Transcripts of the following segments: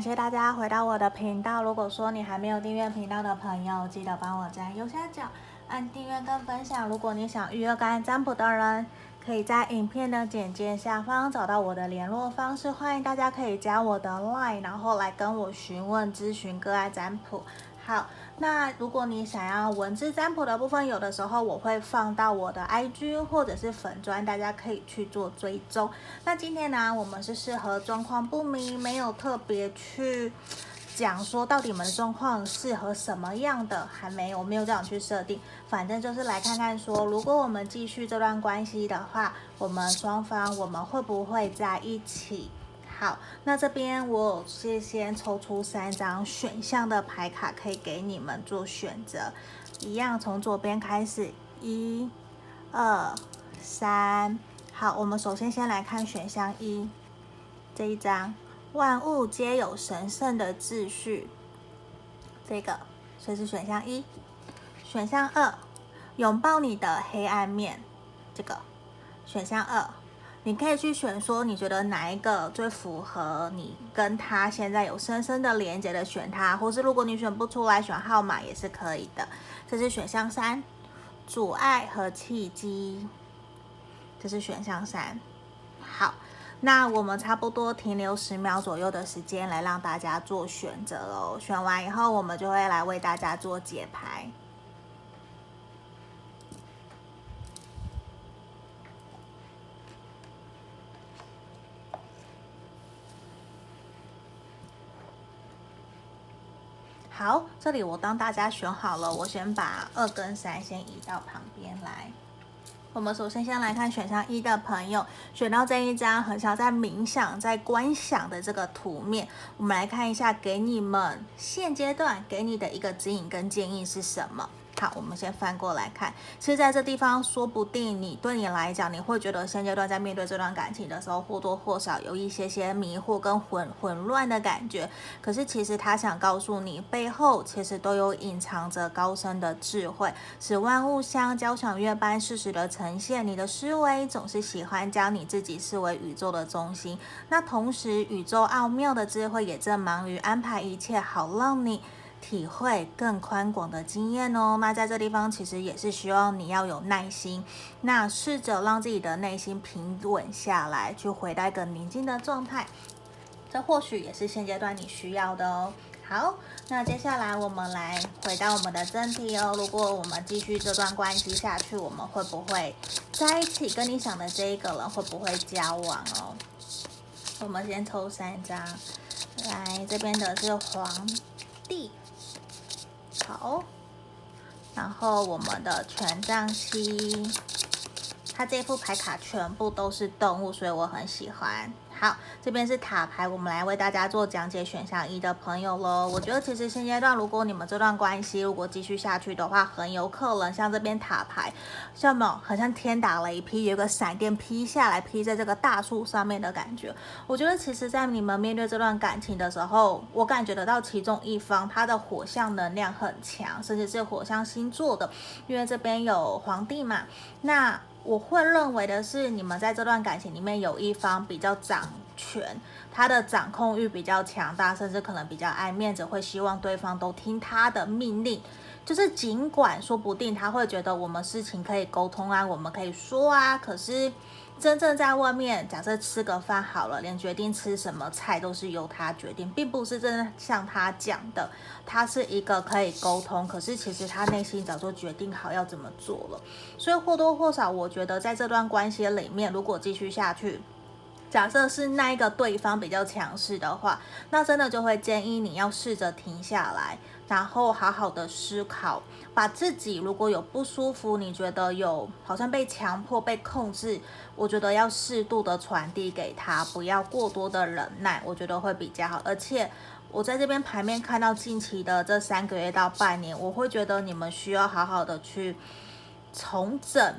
感谢大家回到我的频道。如果说你还没有订阅频道的朋友，记得帮我在右下角按订阅跟分享。如果你想预约个案占卜的人，可以在影片的简介下方找到我的联络方式。欢迎大家可以加我的 LINE，然后来跟我询问咨询个案占卜。好，那如果你想要文字占卜的部分，有的时候我会放到我的 IG 或者是粉专，大家可以去做追踪。那今天呢，我们是适合状况不明，没有特别去讲说到底你们的状况适合什么样的，还没有，没有这样去设定。反正就是来看看说，如果我们继续这段关系的话，我们双方我们会不会在一起？好，那这边我是先抽出三张选项的牌卡，可以给你们做选择。一样从左边开始，一、二、三。好，我们首先先来看选项一这一张，万物皆有神圣的秩序。这个，这是选项一。选项二，拥抱你的黑暗面。这个，选项二。你可以去选说，你觉得哪一个最符合你跟他现在有深深的连接的，选他，或是如果你选不出来，选号码也是可以的。这是选项三，阻碍和契机。这是选项三。好，那我们差不多停留十秒左右的时间来让大家做选择喽。选完以后，我们就会来为大家做解牌。好，这里我帮大家选好了，我先把二跟三先移到旁边来。我们首先先来看选项一的朋友，选到这一张很想在冥想、在观想的这个图面，我们来看一下，给你们现阶段给你的一个指引跟建议是什么？好，我们先翻过来看。其实在这地方，说不定你对你来讲，你会觉得现阶段在面对这段感情的时候，或多或少有一些些迷惑跟混混乱的感觉。可是其实他想告诉你，背后其实都有隐藏着高深的智慧，使万物像交响乐般适时的呈现。你的思维总是喜欢将你自己视为宇宙的中心，那同时宇宙奥妙的智慧也正忙于安排一切，好让你。体会更宽广的经验哦。那在这地方，其实也是希望你要有耐心，那试着让自己的内心平稳下来，去回到一个宁静的状态。这或许也是现阶段你需要的哦。好，那接下来我们来回到我们的正题哦。如果我们继续这段关系下去，我们会不会在一起？跟你想的这一个人会不会交往哦？我们先抽三张，来这边的是皇帝。好，然后我们的权杖七，它这副牌卡全部都是动物，所以我很喜欢。好，这边是塔牌，我们来为大家做讲解。选项一的朋友喽，我觉得其实现阶段，如果你们这段关系如果继续下去的话，很有可能像这边塔牌，像没有，好像天打雷劈，有个闪电劈下来，劈在这个大树上面的感觉。我觉得其实，在你们面对这段感情的时候，我感觉得到其中一方他的火象能量很强，甚至是火象星座的，因为这边有皇帝嘛，那。我会认为的是，你们在这段感情里面有一方比较掌权，他的掌控欲比较强大，甚至可能比较爱面子，会希望对方都听他的命令。就是尽管说不定他会觉得我们事情可以沟通啊，我们可以说啊，可是。真正在外面，假设吃个饭好了，连决定吃什么菜都是由他决定，并不是真的像他讲的，他是一个可以沟通，可是其实他内心早就决定好要怎么做了。所以或多或少，我觉得在这段关系里面，如果继续下去，假设是那一个对方比较强势的话，那真的就会建议你要试着停下来。然后好好的思考，把自己如果有不舒服，你觉得有好像被强迫、被控制，我觉得要适度的传递给他，不要过多的忍耐，我觉得会比较好。而且我在这边牌面看到近期的这三个月到半年，我会觉得你们需要好好的去重整，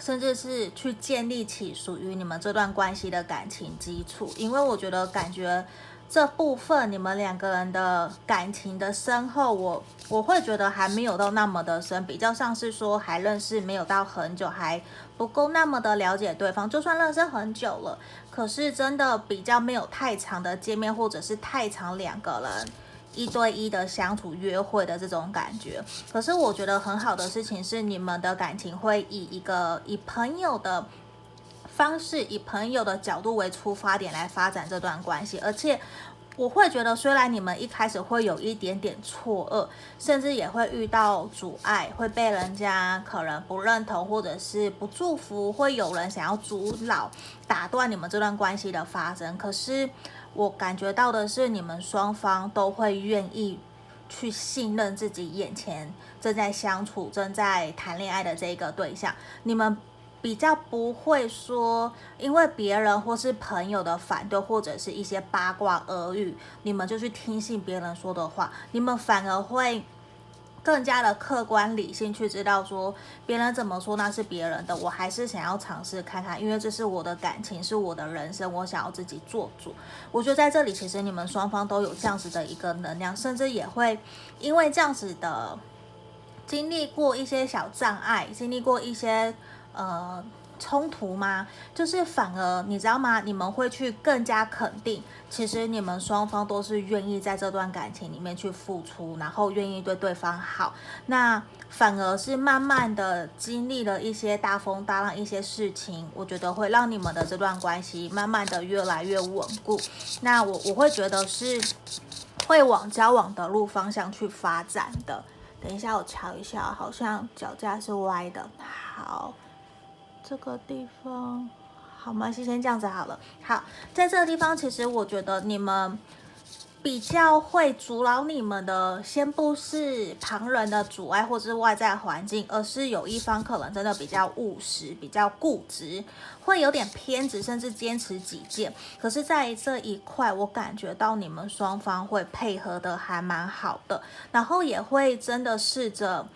甚至是去建立起属于你们这段关系的感情基础，因为我觉得感觉。这部分你们两个人的感情的深厚，我我会觉得还没有到那么的深，比较像是说还认识没有到很久，还不够那么的了解对方。就算认识很久了，可是真的比较没有太长的见面，或者是太长两个人一对一的相处、约会的这种感觉。可是我觉得很好的事情是，你们的感情会以一个以朋友的。方式以朋友的角度为出发点来发展这段关系，而且我会觉得，虽然你们一开始会有一点点错愕，甚至也会遇到阻碍，会被人家可能不认同或者是不祝福，会有人想要阻挠、打断你们这段关系的发生。可是我感觉到的是，你们双方都会愿意去信任自己眼前正在相处、正在谈恋爱的这个对象，你们。比较不会说，因为别人或是朋友的反对，或者是一些八卦耳语，你们就去听信别人说的话，你们反而会更加的客观理性去知道说，别人怎么说那是别人的，我还是想要尝试看看，因为这是我的感情，是我的人生，我想要自己做主。我觉得在这里，其实你们双方都有这样子的一个能量，甚至也会因为这样子的经历过一些小障碍，经历过一些。呃，冲突吗？就是反而你知道吗？你们会去更加肯定，其实你们双方都是愿意在这段感情里面去付出，然后愿意对对方好。那反而是慢慢的经历了一些大风大浪，一些事情，我觉得会让你们的这段关系慢慢的越来越稳固。那我我会觉得是会往交往的路方向去发展的。等一下我瞧一下，好像脚架是歪的。好。这个地方好吗？先先这样子好了。好，在这个地方，其实我觉得你们比较会阻挠你们的，先不是旁人的阻碍或是外在环境，而是有一方可能真的比较务实、比较固执，会有点偏执，甚至坚持己见。可是，在这一块，我感觉到你们双方会配合的还蛮好的，然后也会真的试着。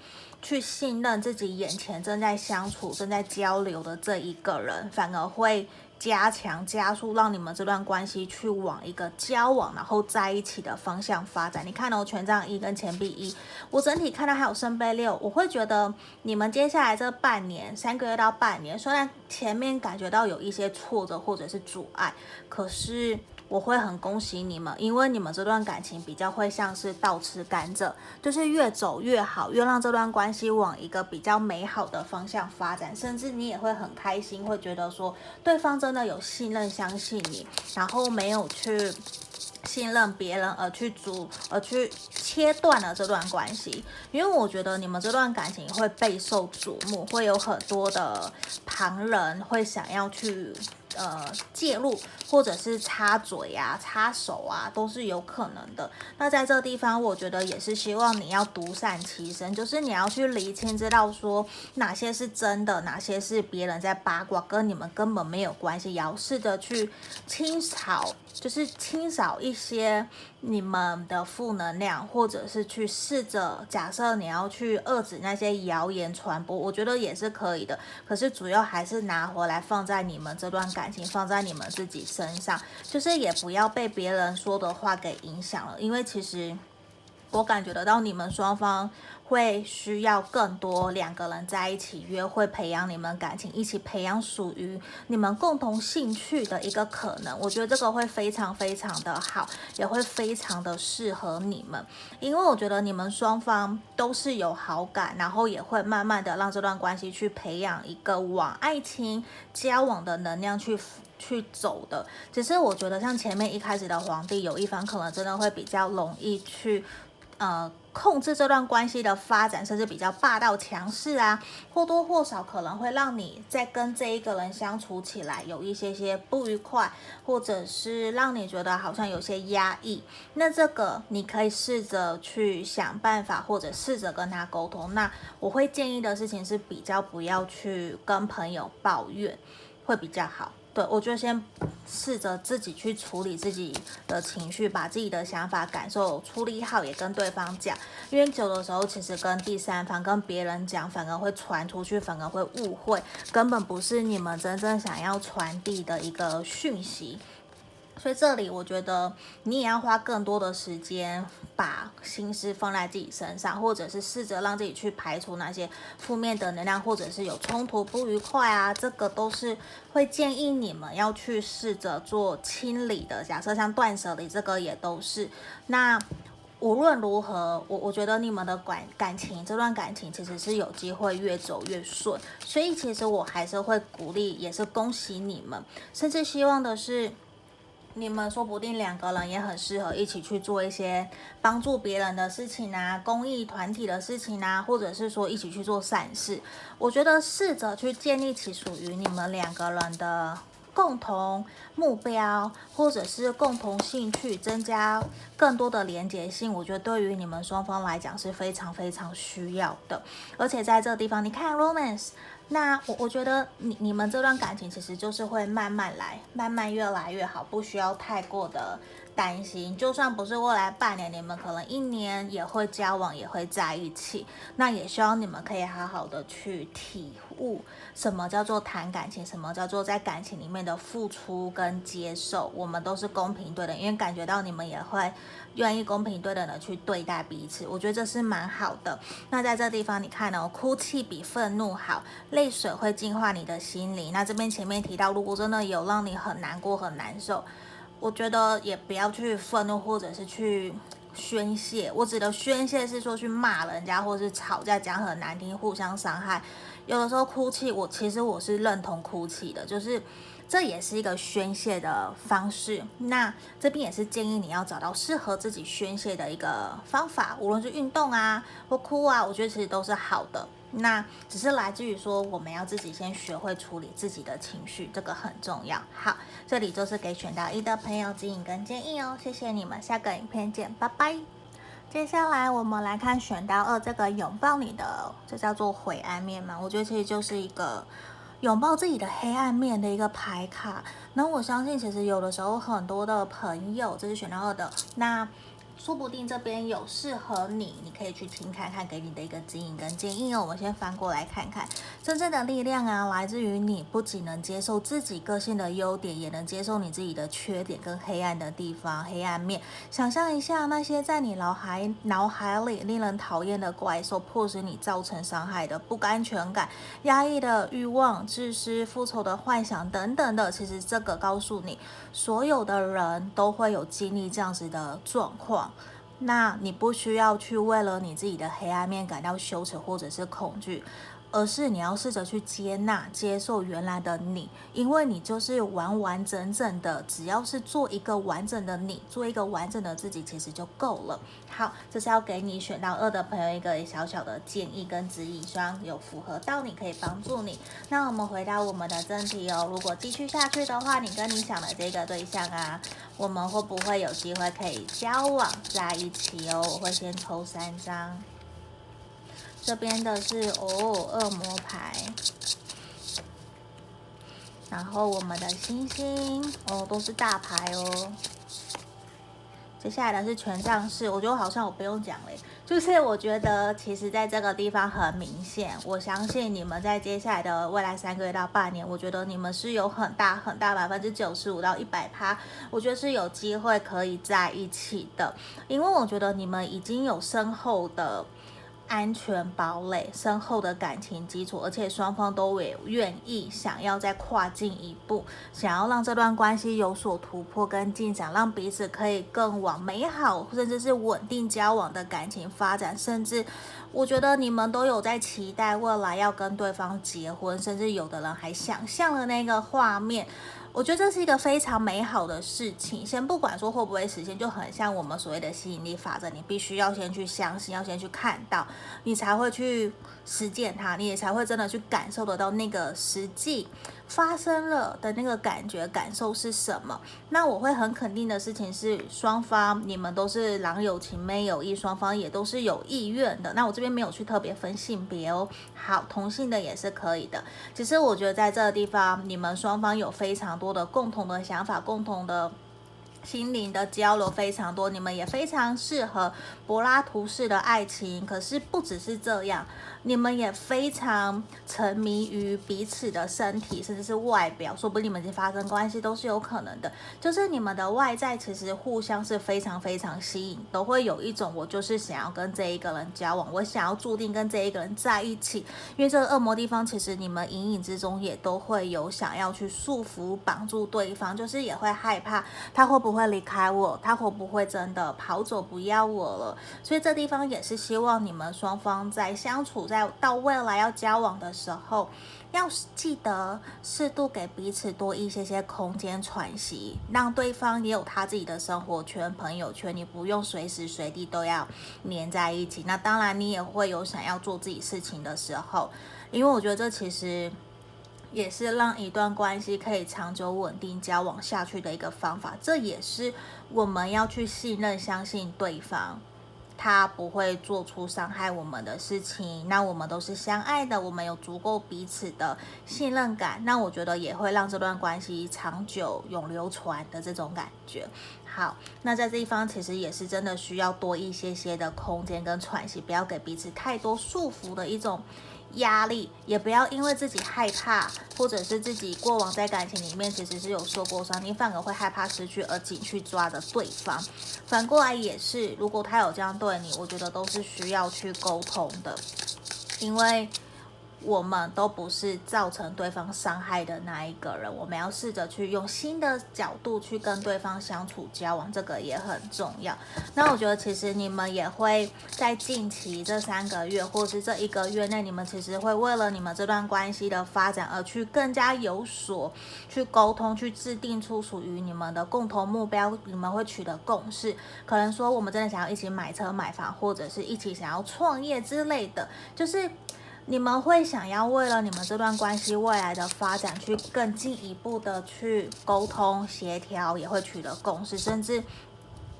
去信任自己眼前正在相处、正在交流的这一个人，反而会加强、加速，让你们这段关系去往一个交往，然后在一起的方向发展。你看哦，权杖一跟钱币一，我整体看到还有圣杯六，我会觉得你们接下来这半年、三个月到半年，虽然前面感觉到有一些挫折或者是阻碍，可是。我会很恭喜你们，因为你们这段感情比较会像是倒吃甘蔗，就是越走越好，越让这段关系往一个比较美好的方向发展，甚至你也会很开心，会觉得说对方真的有信任、相信你，然后没有去信任别人而去阻、而去切断了这段关系。因为我觉得你们这段感情会备受瞩目，会有很多的旁人会想要去。呃，介入或者是插嘴啊、插手啊，都是有可能的。那在这个地方，我觉得也是希望你要独善其身，就是你要去厘清，知道说哪些是真的，哪些是别人在八卦，跟你们根本没有关系。也要试着去清扫，就是清扫一些你们的负能量，或者是去试着假设你要去遏制那些谣言传播，我觉得也是可以的。可是主要还是拿回来放在你们这段感情放在你们自己身上，就是也不要被别人说的话给影响了，因为其实我感觉得到你们双方会需要更多两个人在一起约会，培养你们感情，一起培养属于你们共同兴趣的一个可能。我觉得这个会非常非常的好，也会非常的适合你们，因为我觉得你们双方都是有好感，然后也会慢慢的让这段关系去培养一个往爱情交往的能量去去走的，只是我觉得像前面一开始的皇帝，有一方可能真的会比较容易去，呃，控制这段关系的发展，甚至比较霸道强势啊，或多或少可能会让你在跟这一个人相处起来有一些些不愉快，或者是让你觉得好像有些压抑。那这个你可以试着去想办法，或者试着跟他沟通。那我会建议的事情是比较不要去跟朋友抱怨。会比较好，对，我就先试着自己去处理自己的情绪，把自己的想法、感受处理好，也跟对方讲。因为久的时候，其实跟第三方、跟别人讲，反而会传出去，反而会误会，根本不是你们真正想要传递的一个讯息。所以这里我觉得你也要花更多的时间，把心思放在自己身上，或者是试着让自己去排除那些负面的能量，或者是有冲突不愉快啊，这个都是会建议你们要去试着做清理的。假设像断舍离，这个也都是。那无论如何，我我觉得你们的感感情，这段感情其实是有机会越走越顺。所以其实我还是会鼓励，也是恭喜你们，甚至希望的是。你们说不定两个人也很适合一起去做一些帮助别人的事情啊，公益团体的事情啊，或者是说一起去做善事。我觉得试着去建立起属于你们两个人的共同目标，或者是共同兴趣，增加更多的连结性。我觉得对于你们双方来讲是非常非常需要的。而且在这个地方，你看 romance。那我我觉得你你们这段感情其实就是会慢慢来，慢慢越来越好，不需要太过的担心。就算不是未来半年，你们可能一年也会交往，也会在一起。那也希望你们可以好好的去体悟什么叫做谈感情，什么叫做在感情里面的付出跟接受。我们都是公平对的，因为感觉到你们也会。愿意公平对等的去对待彼此，我觉得这是蛮好的。那在这地方，你看哦，哭泣比愤怒好，泪水会净化你的心灵。那这边前面提到，如果真的有让你很难过、很难受，我觉得也不要去愤怒或者是去宣泄。我指的宣泄是说去骂人家，或者是吵架讲很难听，互相伤害。有的时候哭泣，我其实我是认同哭泣的，就是。这也是一个宣泄的方式。那这边也是建议你要找到适合自己宣泄的一个方法，无论是运动啊或哭啊，我觉得其实都是好的。那只是来自于说，我们要自己先学会处理自己的情绪，这个很重要。好，这里就是给选到一的朋友指引跟建议哦。谢谢你们，下个影片见，拜拜。接下来我们来看选到二这个拥抱你的，这叫做灰暗面嘛？我觉得其实就是一个。拥抱自己的黑暗面的一个牌卡，那我相信其实有的时候很多的朋友，这是选到二的那。说不定这边有适合你，你可以去听看看，给你的一个指引跟建议哦。我先翻过来看看，真正的力量啊，来自于你不仅能接受自己个性的优点，也能接受你自己的缺点跟黑暗的地方、黑暗面。想象一下那些在你脑海脑海里令人讨厌的怪兽，迫使你造成伤害的不安全感、压抑的欲望、自私、复仇的幻想等等的。其实这个告诉你，所有的人都会有经历这样子的状况。那你不需要去为了你自己的黑暗面感到羞耻或者是恐惧。而是你要试着去接纳、接受原来的你，因为你就是完完整整的，只要是做一个完整的你，做一个完整的自己，其实就够了。好，这是要给你选到二的朋友一个小小的建议跟指引，希望有符合到你，可以帮助你。那我们回到我们的正题哦，如果继续下去的话，你跟你想的这个对象啊，我们会不会有机会可以交往在一起哦？我会先抽三张。这边的是哦，恶魔牌，然后我们的星星哦，都是大牌哦。接下来的是权杖四，我觉得好像我不用讲嘞，就是我觉得其实在这个地方很明显，我相信你们在接下来的未来三个月到半年，我觉得你们是有很大很大百分之九十五到一百趴，我觉得是有机会可以在一起的，因为我觉得你们已经有深厚的。安全堡垒，深厚的感情基础，而且双方都也愿意想要再跨进一步，想要让这段关系有所突破跟进展，让彼此可以更往美好甚至是稳定交往的感情发展，甚至我觉得你们都有在期待未来要跟对方结婚，甚至有的人还想象了那个画面。我觉得这是一个非常美好的事情。先不管说会不会实现，就很像我们所谓的吸引力法则，你必须要先去相信，要先去看到，你才会去实践它，你也才会真的去感受得到那个实际发生了的那个感觉感受是什么。那我会很肯定的事情是，双方你们都是郎有情妹有意，双方也都是有意愿的。那我这边没有去特别分性别哦，好，同性的也是可以的。其实我觉得在这个地方，你们双方有非常多的共同的想法，共同的。心灵的交流非常多，你们也非常适合柏拉图式的爱情。可是不只是这样，你们也非常沉迷于彼此的身体，甚至是外表，说不定你们已经发生关系都是有可能的。就是你们的外在其实互相是非常非常吸引，都会有一种我就是想要跟这一个人交往，我想要注定跟这一个人在一起。因为这个恶魔地方，其实你们隐隐之中也都会有想要去束缚、绑住对方，就是也会害怕他会不会离开我，他会不会真的跑走不要我了。所以这地方也是希望你们双方在相处。在到未来要交往的时候，要记得适度给彼此多一些些空间喘息，让对方也有他自己的生活圈、朋友圈，你不用随时随地都要黏在一起。那当然，你也会有想要做自己事情的时候，因为我觉得这其实也是让一段关系可以长久稳定交往下去的一个方法。这也是我们要去信任、相信对方。他不会做出伤害我们的事情，那我们都是相爱的，我们有足够彼此的信任感，那我觉得也会让这段关系长久永流传的这种感觉。好，那在这一方其实也是真的需要多一些些的空间跟喘息，不要给彼此太多束缚的一种。压力也不要因为自己害怕，或者是自己过往在感情里面其实是有受过伤，你反而会害怕失去而紧去抓着对方。反过来也是，如果他有这样对你，我觉得都是需要去沟通的，因为。我们都不是造成对方伤害的那一个人，我们要试着去用新的角度去跟对方相处交往，这个也很重要。那我觉得其实你们也会在近期这三个月，或是这一个月内，你们其实会为了你们这段关系的发展而去更加有所去沟通，去制定出属于你们的共同目标，你们会取得共识。可能说我们真的想要一起买车买房，或者是一起想要创业之类的，就是。你们会想要为了你们这段关系未来的发展，去更进一步的去沟通协调，也会取得共识，甚至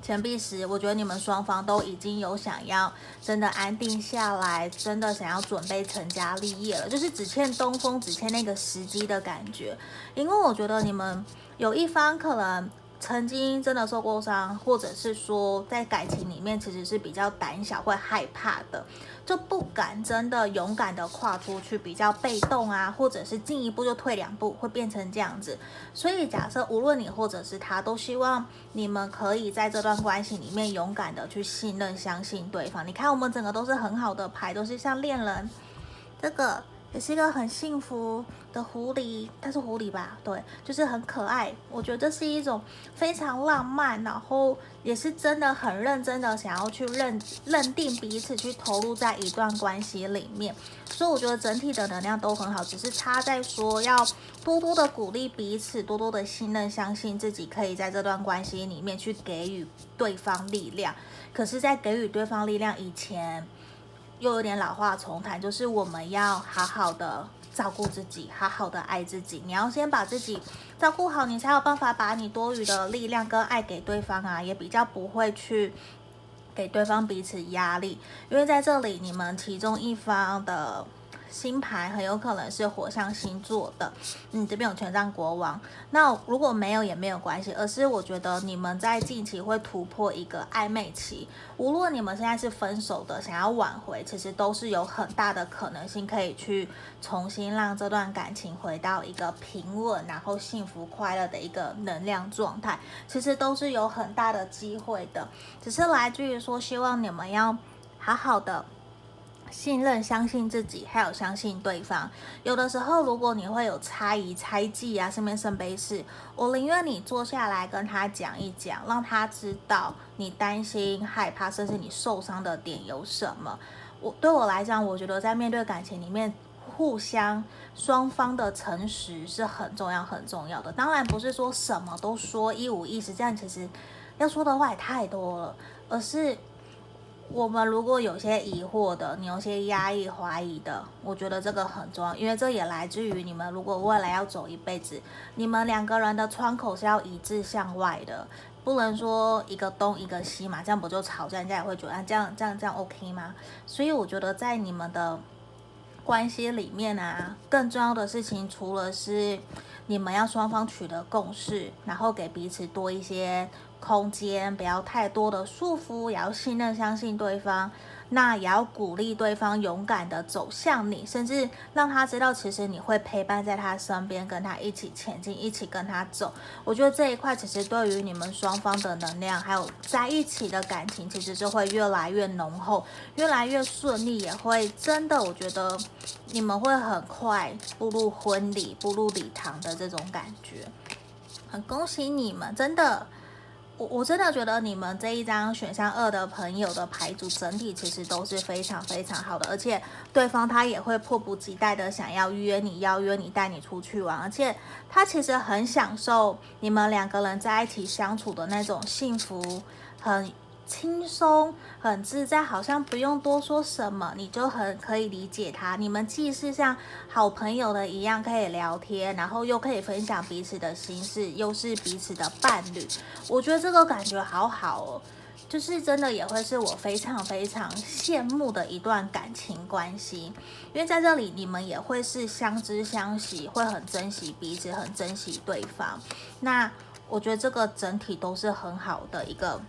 钱币时，我觉得你们双方都已经有想要真的安定下来，真的想要准备成家立业了，就是只欠东风，只欠那个时机的感觉。因为我觉得你们有一方可能。曾经真的受过伤，或者是说在感情里面其实是比较胆小、会害怕的，就不敢真的勇敢的跨出去，比较被动啊，或者是进一步就退两步，会变成这样子。所以假设无论你或者是他，都希望你们可以在这段关系里面勇敢的去信任、相信对方。你看我们整个都是很好的牌，都是像恋人这个。也是一个很幸福的狐狸，它是狐狸吧？对，就是很可爱。我觉得这是一种非常浪漫，然后也是真的很认真的想要去认认定彼此，去投入在一段关系里面。所以我觉得整体的能量都很好，只是他在说要多多的鼓励彼此，多多的信任，相信自己可以在这段关系里面去给予对方力量。可是，在给予对方力量以前，又有点老话重谈，就是我们要好好的照顾自己，好好的爱自己。你要先把自己照顾好，你才有办法把你多余的力量跟爱给对方啊，也比较不会去给对方彼此压力。因为在这里，你们其中一方的。星牌很有可能是火象星座的，嗯，这边有权杖国王。那如果没有也没有关系，而是我觉得你们在近期会突破一个暧昧期。无论你们现在是分手的，想要挽回，其实都是有很大的可能性可以去重新让这段感情回到一个平稳，然后幸福快乐的一个能量状态。其实都是有很大的机会的，只是来自于说，希望你们要好好的。信任、相信自己，还有相信对方。有的时候，如果你会有猜疑、猜忌啊，身边圣杯四，我宁愿你坐下来跟他讲一讲，让他知道你担心、害怕，甚至你受伤的点有什么。我对我来讲，我觉得在面对感情里面，互相双方的诚实是很重要、很重要的。当然，不是说什么都说一五一十，这样其实要说的话也太多了，而是。我们如果有些疑惑的，你有些压抑、怀疑的，我觉得这个很重要，因为这也来自于你们如果未来要走一辈子，你们两个人的窗口是要一致向外的，不能说一个东一个西嘛，这样不就吵架？人家也会觉得这样这样这样 OK 吗？所以我觉得在你们的关系里面啊，更重要的事情，除了是你们要双方取得共识，然后给彼此多一些。空间不要太多的束缚，也要信任、相信对方。那也要鼓励对方勇敢地走向你，甚至让他知道，其实你会陪伴在他身边，跟他一起前进，一起跟他走。我觉得这一块其实对于你们双方的能量，还有在一起的感情，其实就会越来越浓厚，越来越顺利，也会真的，我觉得你们会很快步入婚礼、步入礼堂的这种感觉。很恭喜你们，真的。我我真的觉得你们这一张选项二的朋友的牌组整体其实都是非常非常好的，而且对方他也会迫不及待的想要约你，邀约你带你出去玩，而且他其实很享受你们两个人在一起相处的那种幸福，很。轻松很自在，好像不用多说什么，你就很可以理解他。你们既是像好朋友的一样可以聊天，然后又可以分享彼此的心事，又是彼此的伴侣。我觉得这个感觉好好哦，就是真的也会是我非常非常羡慕的一段感情关系。因为在这里你们也会是相知相惜，会很珍惜彼此，很珍惜对方。那我觉得这个整体都是很好的一个。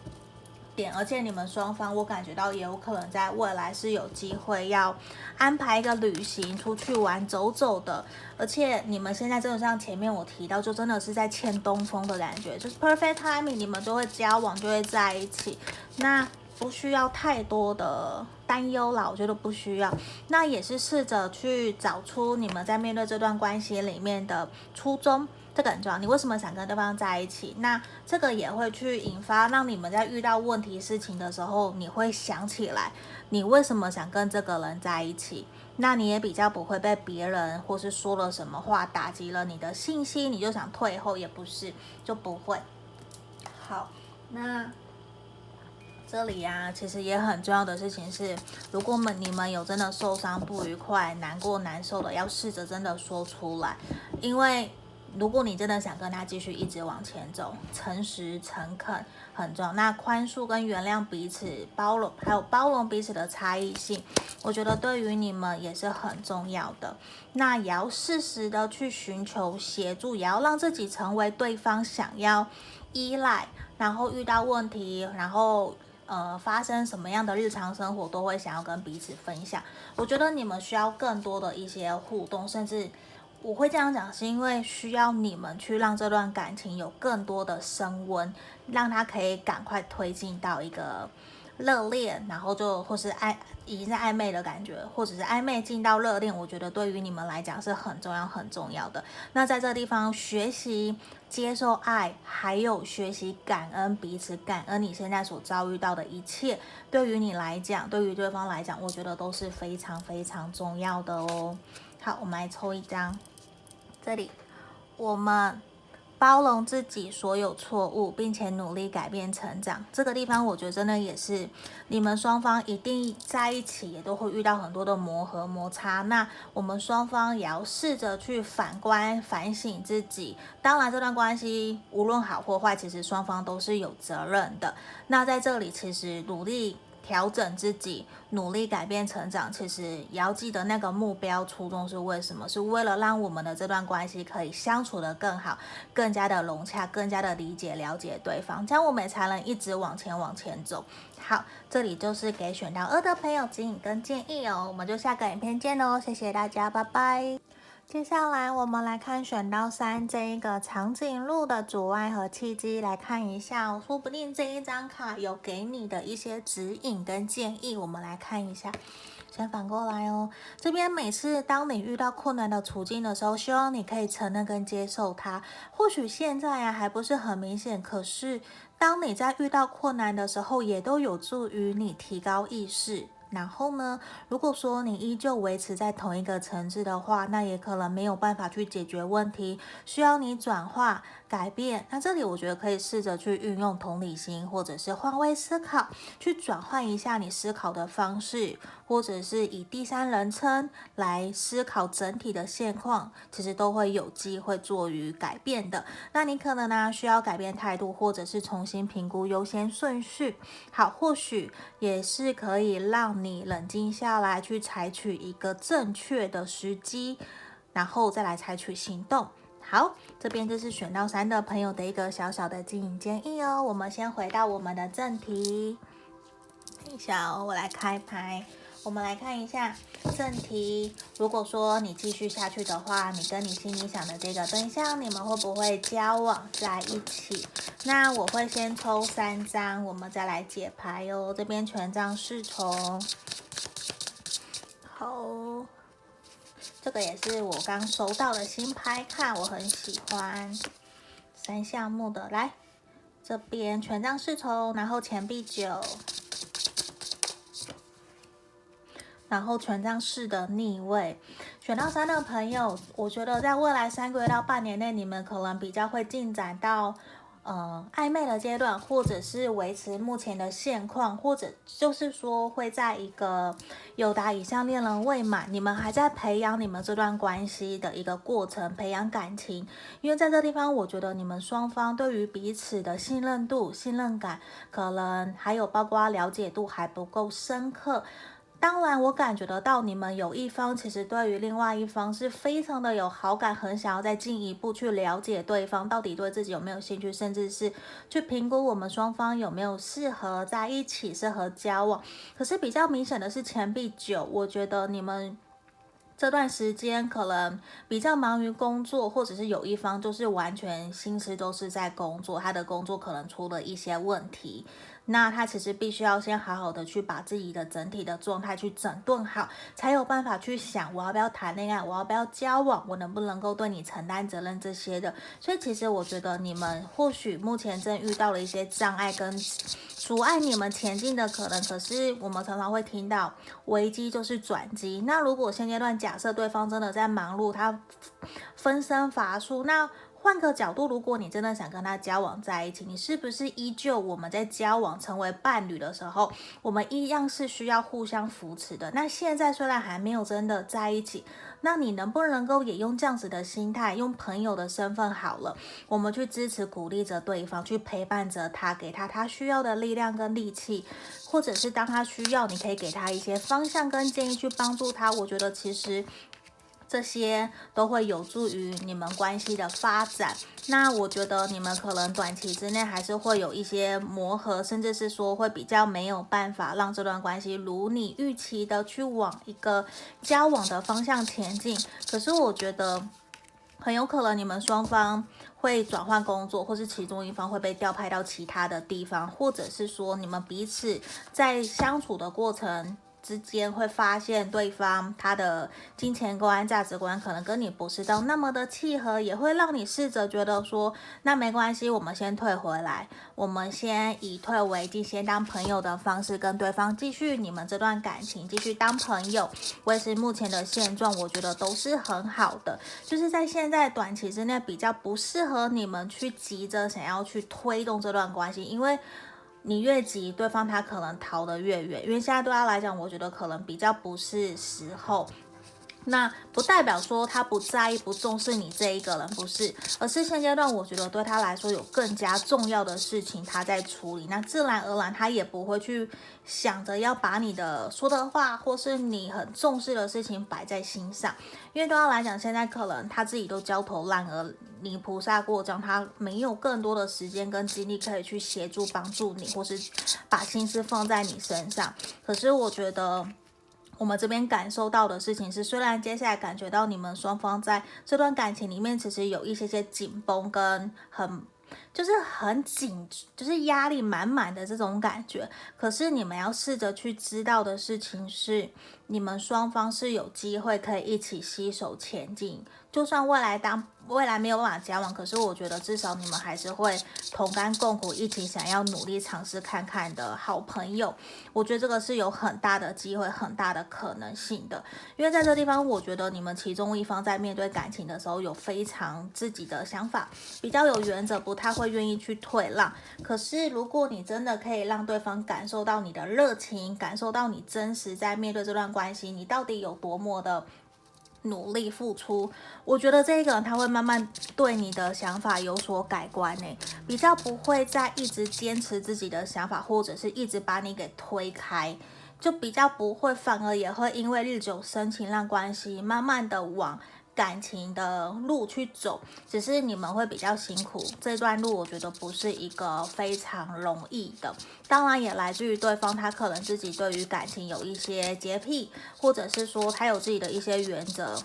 而且你们双方，我感觉到也有可能在未来是有机会要安排一个旅行出去玩走走的。而且你们现在真的像前面我提到，就真的是在欠东风的感觉，就是 perfect timing，你们就会交往，就会在一起。那不需要太多的担忧啦，我觉得不需要。那也是试着去找出你们在面对这段关系里面的初衷。这个很重，你为什么想跟对方在一起？那这个也会去引发，让你们在遇到问题事情的时候，你会想起来，你为什么想跟这个人在一起？那你也比较不会被别人或是说了什么话打击了你的信心，你就想退后，也不是，就不会。好，那这里啊，其实也很重要的事情是，如果们你们有真的受伤、不愉快、难过、难受的，要试着真的说出来，因为。如果你真的想跟他继续一直往前走，诚实诚恳很重要。那宽恕跟原谅彼此，包容还有包容彼此的差异性，我觉得对于你们也是很重要的。那也要适时的去寻求协助，也要让自己成为对方想要依赖，然后遇到问题，然后呃发生什么样的日常生活都会想要跟彼此分享。我觉得你们需要更多的一些互动，甚至。我会这样讲，是因为需要你们去让这段感情有更多的升温，让他可以赶快推进到一个热恋，然后就或是暧已经在暧昧的感觉，或者是暧昧进到热恋，我觉得对于你们来讲是很重要很重要的。那在这地方学习接受爱，还有学习感恩彼此，感恩你现在所遭遇到的一切，对于你来讲，对于对方来讲，我觉得都是非常非常重要的哦。好，我们来抽一张。这里，我们包容自己所有错误，并且努力改变成长。这个地方，我觉得真的也是你们双方一定在一起，也都会遇到很多的磨合摩擦。那我们双方也要试着去反观、反省自己。当然，这段关系无论好或坏，其实双方都是有责任的。那在这里，其实努力。调整自己，努力改变成长，其实也要记得那个目标初衷是为什么？是为了让我们的这段关系可以相处得更好，更加的融洽，更加的理解了解对方，这样我们才能一直往前往前走。好，这里就是给选到二的朋友指引跟建议哦，我们就下个影片见喽，谢谢大家，拜拜。接下来我们来看选到三这一个长颈鹿的阻碍和契机，来看一下，说不定这一张卡有给你的一些指引跟建议。我们来看一下，先反过来哦。这边每次当你遇到困难的处境的时候，希望你可以承认跟接受它。或许现在啊还不是很明显，可是当你在遇到困难的时候，也都有助于你提高意识。然后呢，如果说你依旧维持在同一个层次的话，那也可能没有办法去解决问题，需要你转化。改变，那这里我觉得可以试着去运用同理心，或者是换位思考，去转换一下你思考的方式，或者是以第三人称来思考整体的现况，其实都会有机会做于改变的。那你可能呢需要改变态度，或者是重新评估优先顺序。好，或许也是可以让你冷静下来，去采取一个正确的时机，然后再来采取行动。好，这边就是选到三的朋友的一个小小的经营建议哦。我们先回到我们的正题，看一下哦，我来开牌。我们来看一下正题。如果说你继续下去的话，你跟你心里想的这个对象，你们会不会交往在一起？那我会先抽三张，我们再来解牌哟。这边权杖侍从，好，这个也是我刚收到的新牌，看我很喜欢。三项目的，来这边权杖侍从，然后钱币九。然后权杖四的逆位，选到三的朋友，我觉得在未来三个月到半年内，你们可能比较会进展到，呃，暧昧的阶段，或者是维持目前的现况，或者就是说会在一个友达以上恋人未满，你们还在培养你们这段关系的一个过程，培养感情。因为在这地方，我觉得你们双方对于彼此的信任度、信任感，可能还有包括了解度还不够深刻。当然，我感觉得到你们有一方其实对于另外一方是非常的有好感，很想要再进一步去了解对方到底对自己有没有兴趣，甚至是去评估我们双方有没有适合在一起、适合交往。可是比较明显的是钱币九，我觉得你们这段时间可能比较忙于工作，或者是有一方就是完全心思都是在工作，他的工作可能出了一些问题。那他其实必须要先好好的去把自己的整体的状态去整顿好，才有办法去想我要不要谈恋爱，我要不要交往，我能不能够对你承担责任这些的。所以其实我觉得你们或许目前正遇到了一些障碍跟阻碍你们前进的可能。可是我们常常会听到危机就是转机。那如果现阶段假设对方真的在忙碌，他分身乏术，那。换个角度，如果你真的想跟他交往在一起，你是不是依旧我们在交往成为伴侣的时候，我们一样是需要互相扶持的？那现在虽然还没有真的在一起，那你能不能够也用这样子的心态，用朋友的身份好了，我们去支持鼓励着对方，去陪伴着他，给他他需要的力量跟力气，或者是当他需要，你可以给他一些方向跟建议去帮助他。我觉得其实。这些都会有助于你们关系的发展。那我觉得你们可能短期之内还是会有一些磨合，甚至是说会比较没有办法让这段关系如你预期的去往一个交往的方向前进。可是我觉得很有可能你们双方会转换工作，或是其中一方会被调派到其他的地方，或者是说你们彼此在相处的过程。之间会发现对方他的金钱观、价值观可能跟你不是到那么的契合，也会让你试着觉得说，那没关系，我们先退回来，我们先以退为进，先当朋友的方式跟对方继续你们这段感情，继续当朋友，维持目前的现状，我觉得都是很好的。就是在现在短期之内比较不适合你们去急着想要去推动这段关系，因为。你越急，对方他可能逃得越远，因为现在对他来讲，我觉得可能比较不是时候。那不代表说他不在意、不重视你这一个人，不是，而是现阶段我觉得对他来说有更加重要的事情他在处理，那自然而然他也不会去想着要把你的说的话或是你很重视的事情摆在心上，因为对他来讲，现在可能他自己都焦头烂额，泥菩萨过江，他没有更多的时间跟精力可以去协助帮助你，或是把心思放在你身上。可是我觉得。我们这边感受到的事情是，虽然接下来感觉到你们双方在这段感情里面，其实有一些些紧绷跟很，就是很紧，就是压力满满的这种感觉。可是你们要试着去知道的事情是，你们双方是有机会可以一起携手前进，就算未来当。未来没有办法交往，可是我觉得至少你们还是会同甘共苦，一起想要努力尝试看看的好朋友。我觉得这个是有很大的机会、很大的可能性的。因为在这地方，我觉得你们其中一方在面对感情的时候有非常自己的想法，比较有原则，不太会愿意去退让。可是如果你真的可以让对方感受到你的热情，感受到你真实在面对这段关系，你到底有多么的。努力付出，我觉得这个人他会慢慢对你的想法有所改观呢，比较不会再一直坚持自己的想法，或者是一直把你给推开，就比较不会，反而也会因为日久生情，让关系慢慢的往。感情的路去走，只是你们会比较辛苦。这段路我觉得不是一个非常容易的，当然也来自于对方，他可能自己对于感情有一些洁癖，或者是说他有自己的一些原则，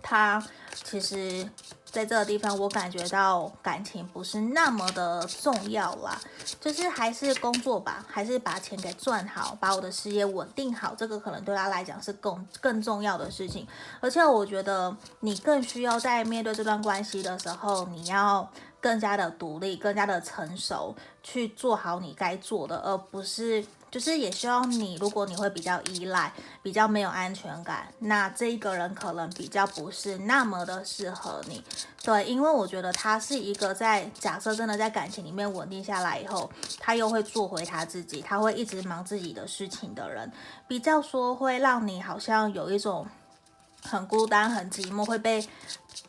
他其实。在这个地方，我感觉到感情不是那么的重要啦，就是还是工作吧，还是把钱给赚好，把我的事业稳定好，这个可能对他来讲是更更重要的事情。而且我觉得你更需要在面对这段关系的时候，你要更加的独立，更加的成熟，去做好你该做的，而不是。就是也希望你，如果你会比较依赖，比较没有安全感，那这一个人可能比较不是那么的适合你。对，因为我觉得他是一个在假设真的在感情里面稳定下来以后，他又会做回他自己，他会一直忙自己的事情的人，比较说会让你好像有一种很孤单、很寂寞，会被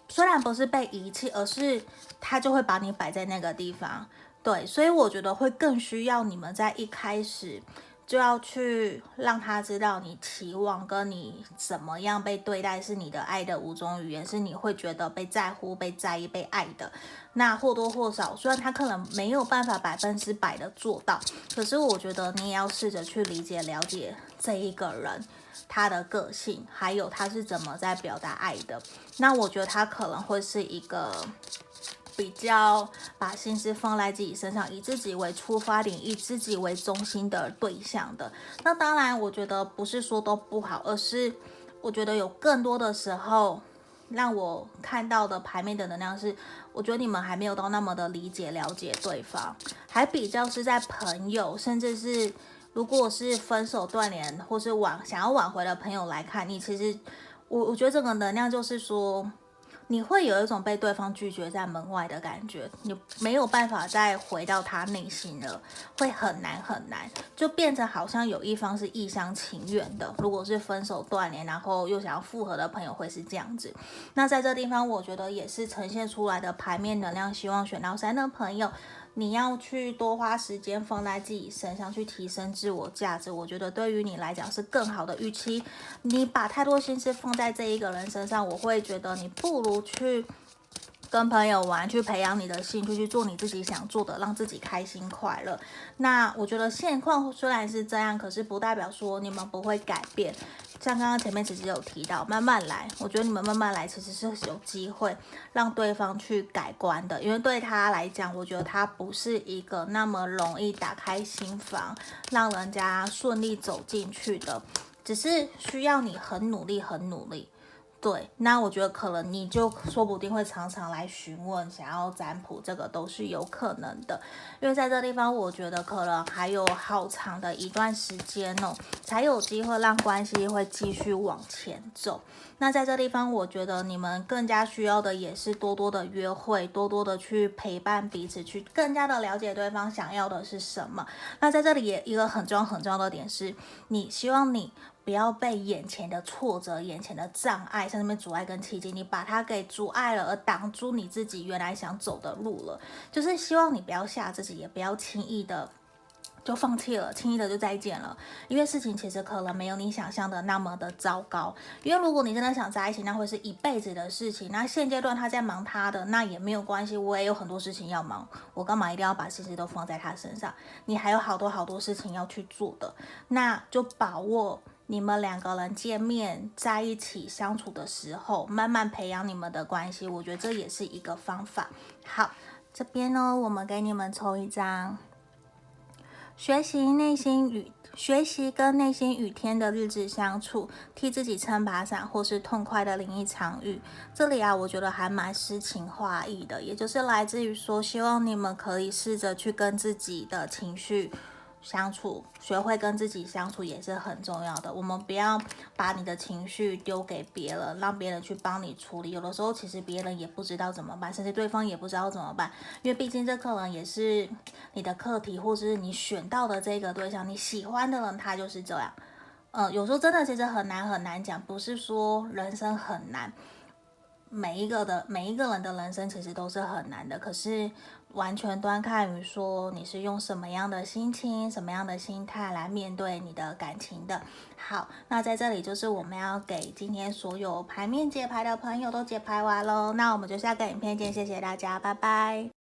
虽然不是被遗弃，而是他就会把你摆在那个地方。对，所以我觉得会更需要你们在一开始就要去让他知道你期望跟你怎么样被对待是你的爱的五种语言，是你会觉得被在乎、被在意、被爱的。那或多或少，虽然他可能没有办法百分之百的做到，可是我觉得你也要试着去理解、了解这一个人他的个性，还有他是怎么在表达爱的。那我觉得他可能会是一个。比较把心思放在自己身上，以自己为出发点，以自己为中心的对象的。那当然，我觉得不是说都不好，而是我觉得有更多的时候，让我看到的牌面的能量是，我觉得你们还没有到那么的理解、了解对方，还比较是在朋友，甚至是如果是分手断联或是挽想要挽回的朋友来看你，其实我我觉得这个能量就是说。你会有一种被对方拒绝在门外的感觉，你没有办法再回到他内心了，会很难很难，就变成好像有一方是一厢情愿的。如果是分手断联，然后又想要复合的朋友，会是这样子。那在这地方，我觉得也是呈现出来的牌面能量，希望选到三的朋友。你要去多花时间放在自己身上，去提升自我价值。我觉得对于你来讲是更好的预期。你把太多心思放在这一个人身上，我会觉得你不如去跟朋友玩，去培养你的兴趣，去做你自己想做的，让自己开心快乐。那我觉得现况虽然是这样，可是不代表说你们不会改变。像刚刚前面其实有提到，慢慢来，我觉得你们慢慢来其实是有机会让对方去改观的，因为对他来讲，我觉得他不是一个那么容易打开心房，让人家顺利走进去的，只是需要你很努力，很努力。对，那我觉得可能你就说不定会常常来询问，想要占卜，这个都是有可能的。因为在这地方，我觉得可能还有好长的一段时间哦，才有机会让关系会继续往前走。那在这地方，我觉得你们更加需要的也是多多的约会，多多的去陪伴彼此，去更加的了解对方想要的是什么。那在这里也一个很重要很重要的点是，你希望你。不要被眼前的挫折、眼前的障碍，像那边阻碍跟契机，你把它给阻碍了，而挡住你自己原来想走的路了。就是希望你不要吓自己，也不要轻易的就放弃了，轻易的就再见了。因为事情其实可能没有你想象的那么的糟糕。因为如果你真的想在一起，那会是一辈子的事情。那现阶段他在忙他的，那也没有关系，我也有很多事情要忙，我干嘛一定要把心思都放在他身上？你还有好多好多事情要去做的，那就把握。你们两个人见面在一起相处的时候，慢慢培养你们的关系，我觉得这也是一个方法。好，这边呢，我们给你们抽一张，学习内心与学习跟内心与天的日子相处，替自己撑把伞，或是痛快的淋一场雨。这里啊，我觉得还蛮诗情画意的，也就是来自于说，希望你们可以试着去跟自己的情绪。相处，学会跟自己相处也是很重要的。我们不要把你的情绪丢给别人，让别人去帮你处理。有的时候，其实别人也不知道怎么办，甚至对方也不知道怎么办。因为毕竟这可能也是你的课题，或者是你选到的这个对象，你喜欢的人他就是这样。嗯，有时候真的其实很难很难讲，不是说人生很难。每一个的每一个人的人生其实都是很难的，可是完全端看于说你是用什么样的心情、什么样的心态来面对你的感情的。好，那在这里就是我们要给今天所有牌面解牌的朋友都解牌完喽，那我们就下个影片见，谢谢大家，拜拜。